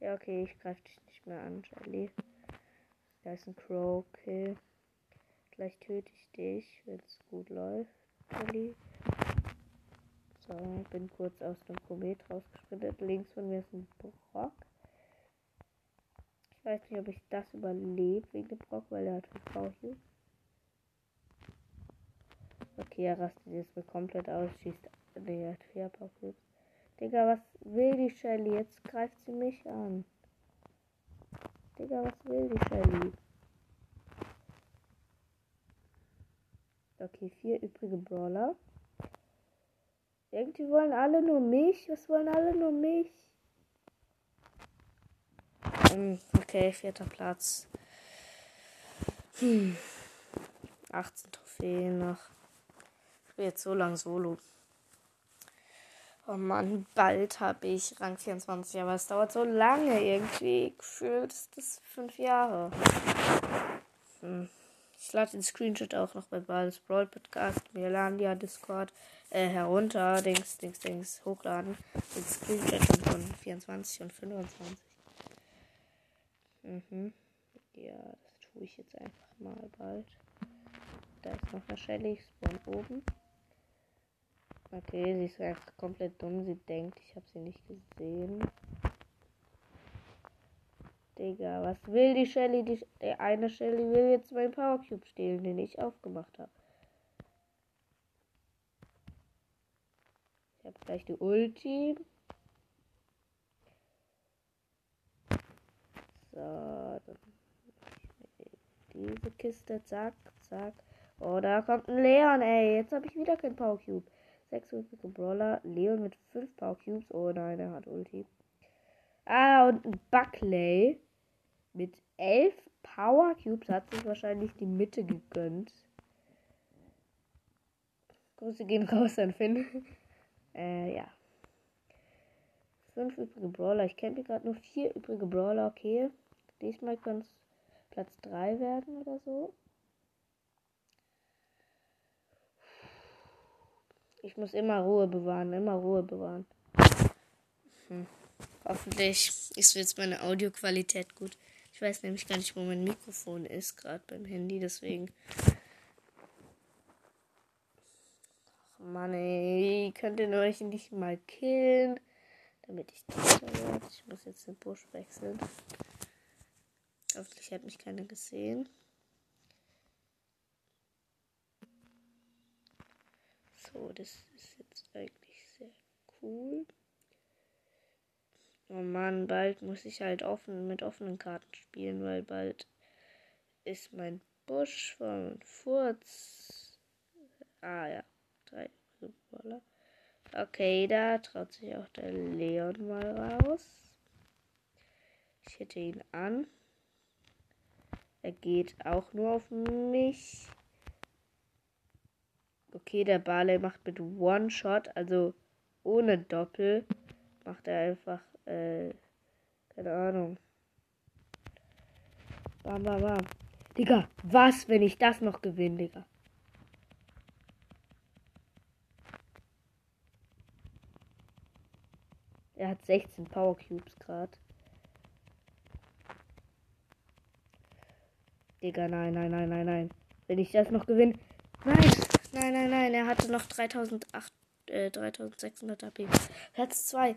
Ja, okay, ich greife dich nicht mehr an, Shelly. Da ist ein Crow, okay. Gleich töte ich dich, wenn es gut läuft. Shelly. So, bin kurz aus dem Komet rausgesprintet. Links von mir ist ein Brock. Ich weiß nicht, ob ich das überlebe wegen dem Brock, weil er hat 5 Power Okay, er rastet jetzt mal komplett aus. Schießt. Ne, er hat 4 Power Digga, was will die Shelly? Jetzt greift sie mich an. Digga, was will die Shelly? Okay, vier übrige Brawler. Irgendwie wollen alle nur mich. Was wollen alle nur mich? Hm, okay, vierter Platz. Hm. 18 Trophäen noch. Ich bin jetzt so lang solo. Oh Mann, bald habe ich Rang 24, aber es dauert so lange irgendwie. Gefühlt ist das fünf Jahre. Hm. Ich lade den Screenshot auch noch bei Balls Brawl Podcast, Mirlandia Discord äh, herunter, Dings, Dings, Dings, hochladen. Den Screenshot von 24 und 25. Mhm. Ja, das tue ich jetzt einfach mal bald. Da ist noch eine Shelly, spawn oben. Okay, sie ist einfach komplett dumm. Sie denkt, ich habe sie nicht gesehen. Digga, was will die Shelly? Die, der eine Shelly will jetzt meinen Power Cube stehlen, den ich aufgemacht habe. Ich habe gleich die Ulti. So, dann diese Kiste, zack, zack. Oh, da kommt ein Leon, ey. Jetzt habe ich wieder kein Power Cube. Sechs übrige Brawler. Leon mit fünf Power Cubes. Oh nein, er hat Ulti. Ah, und ein Buckley mit elf Power Cubes hat sich wahrscheinlich die Mitte gegönnt. Grüße gehen raus an Finn. äh, ja. Fünf übrige Brawler. Ich kenne gerade nur vier übrige Brawler. Okay. Diesmal kann es Platz 3 werden oder so. Ich muss immer Ruhe bewahren, immer Ruhe bewahren. Hm. Hoffentlich ist jetzt meine Audioqualität gut. Ich weiß nämlich gar nicht, wo mein Mikrofon ist, gerade beim Handy, deswegen. Ach Mann, ey, könnt ihr euch nicht mal killen, damit ich werde. Ich muss jetzt den Busch wechseln. Hoffentlich hat mich keiner gesehen. So, das ist jetzt eigentlich sehr cool. Oh Mann, bald muss ich halt offen mit offenen Karten spielen, weil bald ist mein Busch von Furz. Ah ja, drei Brawler. Okay, da traut sich auch der Leon mal raus. Ich hätte ihn an. Er geht auch nur auf mich. Okay, der Barley macht mit One-Shot, also ohne Doppel, macht er einfach, äh, keine Ahnung. Bam, bam, bam. Digga, was, wenn ich das noch gewinne, Digga? Er hat 16 Power Cubes gerade. Digga, nein, nein, nein, nein, nein. Wenn ich das noch gewinne. Nein, nein, nein, nein. Er hatte noch 3008, äh, 3600 AP. Platz 2.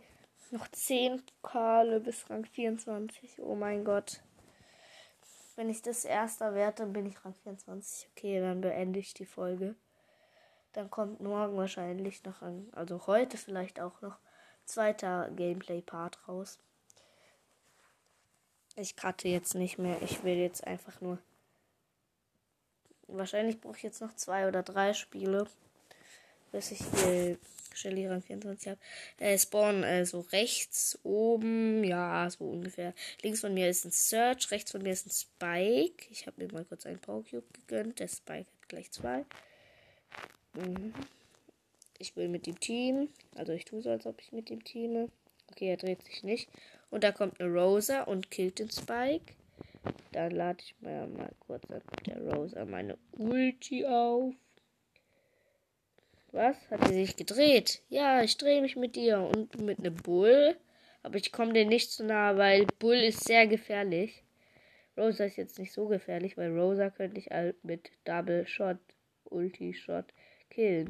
Noch 10 Pokale bis Rang 24. Oh mein Gott. Wenn ich das erster werde, dann bin ich Rang 24. Okay, dann beende ich die Folge. Dann kommt morgen wahrscheinlich noch ein, also heute vielleicht auch noch zweiter Gameplay-Part raus. Ich cutte jetzt nicht mehr. Ich will jetzt einfach nur Wahrscheinlich brauche ich jetzt noch zwei oder drei Spiele, bis ich die Shelly Rang 24 habe. Äh, Spawn äh, so rechts oben, ja, so ungefähr. Links von mir ist ein Search, rechts von mir ist ein Spike. Ich habe mir mal kurz einen Power Cube gegönnt. Der Spike hat gleich zwei. Mhm. Ich will mit dem Team. Also ich tue so, als ob ich mit dem teame. Okay, er dreht sich nicht. Und da kommt eine Rosa und killt den Spike. Dann lade ich mir mal kurz an der Rosa meine Ulti auf. Was? Hat sie sich gedreht? Ja, ich drehe mich mit dir und mit einem Bull. Aber ich komme dir nicht zu nah, weil Bull ist sehr gefährlich. Rosa ist jetzt nicht so gefährlich, weil Rosa könnte ich halt mit Double Shot, Ulti Shot killen.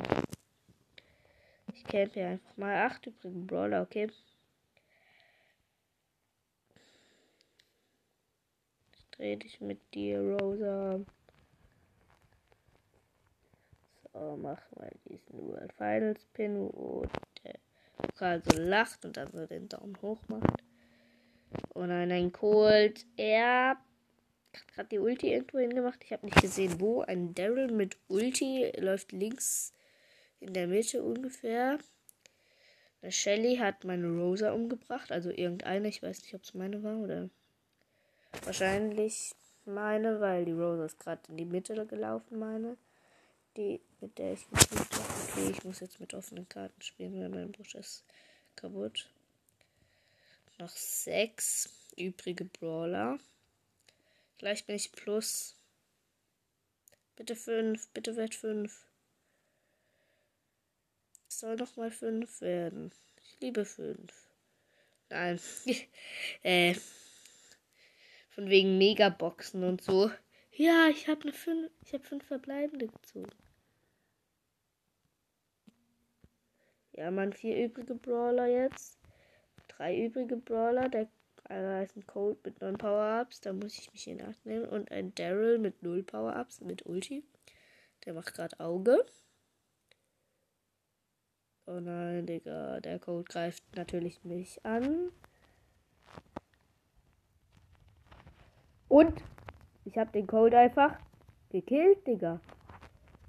Ich campe hier einfach mal acht übrigen Brawler, okay? Dreh dich mit dir, Rosa. So, mach mal diesen World Finals Pin, wo der Pokal so lacht und dann so den Daumen hoch macht. Und dann ein Cold. Er hat gerade die Ulti irgendwo hingemacht. Ich habe nicht gesehen, wo. Ein Daryl mit Ulti läuft links in der Mitte ungefähr. Shelly hat meine Rosa umgebracht. Also irgendeine. Ich weiß nicht, ob es meine war oder Wahrscheinlich meine, weil die Rose ist gerade in die Mitte gelaufen, meine. Die, mit der ich gespielt habe. Okay, ich muss jetzt mit offenen Karten spielen, weil mein Busch ist kaputt. Noch sechs übrige Brawler. Gleich bin ich plus. Bitte fünf, bitte wird fünf. Es soll noch mal fünf werden. Ich liebe fünf. Nein. äh. Von wegen Megaboxen und so. Ja, ich habe eine fünf, ich habe fünf verbleibende gezogen. Ja, man, vier übrige Brawler jetzt. Drei übrige Brawler. Der einer ist ein Cold mit neun Power-Ups. Da muss ich mich in Acht nehmen. Und ein Daryl mit null Power-Ups mit Ulti. Der macht gerade Auge. Oh nein, Digga. Der Code greift natürlich mich an. Und ich habe den Code einfach gekillt, Digga.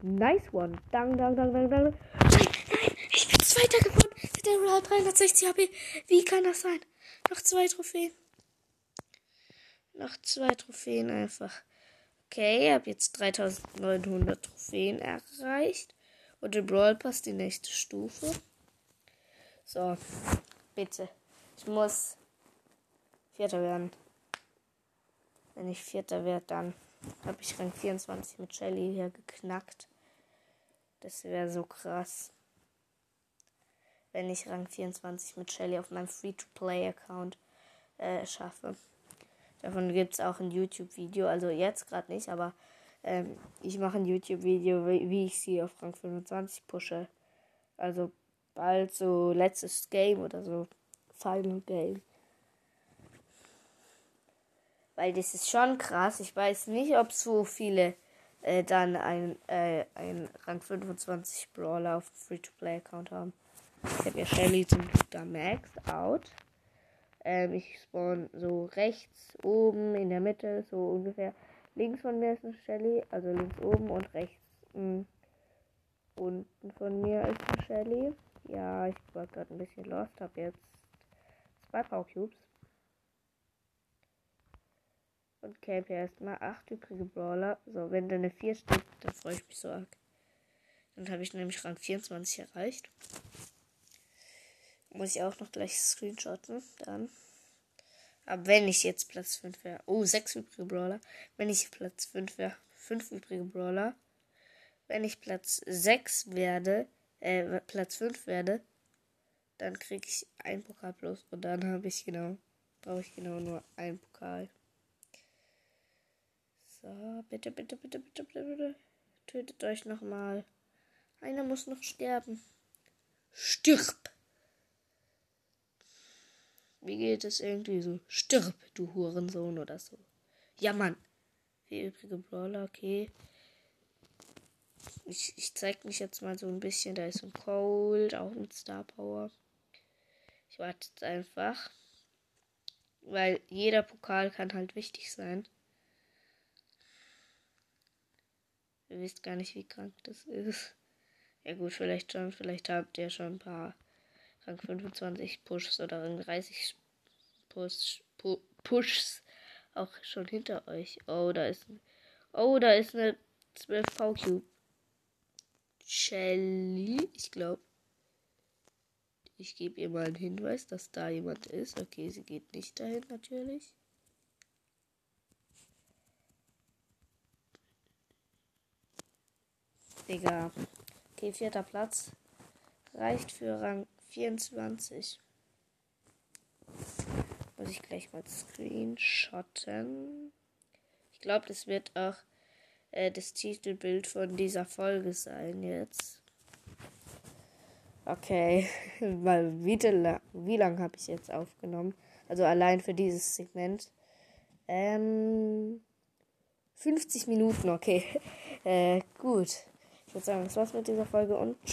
Nice one. Dang, dang, dang, dang, dang. Nein, nein, ich bin Zweiter geworden. Der Roll 360 HP. Wie kann das sein? Noch zwei Trophäen. Noch zwei Trophäen einfach. Okay, ich habe jetzt 3900 Trophäen erreicht. Und im Brawl Pass die nächste Stufe. So, bitte. Ich muss Vierter werden. Wenn ich Vierter werde, dann habe ich Rang 24 mit Shelly hier geknackt. Das wäre so krass. Wenn ich Rang 24 mit Shelly auf meinem Free-to-Play-Account äh, schaffe. Davon gibt es auch ein YouTube-Video. Also jetzt gerade nicht, aber ähm, ich mache ein YouTube-Video, wie, wie ich sie auf Rang 25 pushe. Also bald so letztes Game oder so. Final Game. Weil das ist schon krass. Ich weiß nicht, ob so viele äh, dann ein, äh, ein Rang 25 Brawler auf Free-to-Play-Account haben. Ich habe ja Shelly zum Glück da maxed out. Ähm, ich spawn so rechts, oben, in der Mitte, so ungefähr. Links von mir ist eine Shelly, also links oben und rechts mh, hm, unten von mir ist eine Shelly. Ja, ich war gerade ein bisschen lost, habe jetzt zwei Power Cubes. Und camp erstmal acht übrige Brawler. So, wenn da eine 4 steht, dann freue ich mich so arg. Dann habe ich nämlich Rang 24 erreicht. Muss ich auch noch gleich screenshotten. Dann. Aber wenn ich jetzt Platz 5 wäre. Oh, 6 übrige Brawler. Wenn ich Platz 5 wäre. 5 übrige Brawler. Wenn ich Platz 6 werde. Äh, Platz 5 werde. Dann kriege ich ein Pokal plus. Und dann habe ich genau. Brauche ich genau nur ein Pokal. So, bitte, bitte, bitte, bitte, bitte, bitte. Tötet euch nochmal. Einer muss noch sterben. Stirb! Wie geht es irgendwie so? Stirb, du Hurensohn oder so. Ja, Mann. Vier übrige Brawler, okay. Ich, ich zeig mich jetzt mal so ein bisschen. Da ist ein Cold, auch mit Star Power. Ich warte jetzt einfach. Weil jeder Pokal kann halt wichtig sein. Ihr wisst gar nicht, wie krank das ist. Ja gut, vielleicht schon. Vielleicht habt ihr schon ein paar Rang 25 Pushs oder Rang 30 Push, Pu Pushs auch schon hinter euch. Oh, da ist ein, Oh, da ist eine 12 V-Cube. Shelly, ich glaube. Ich gebe ihr mal einen Hinweis, dass da jemand ist. Okay, sie geht nicht dahin natürlich. Digga. Okay, vierter Platz. Reicht für Rang 24. Muss ich gleich mal screenshotten. Ich glaube, das wird auch äh, das Titelbild von dieser Folge sein jetzt. Okay, weil wie, lang, wie lang habe ich jetzt aufgenommen? Also allein für dieses Segment. Ähm, 50 Minuten, okay. Äh, gut würde sagen, das war's mit dieser Folge und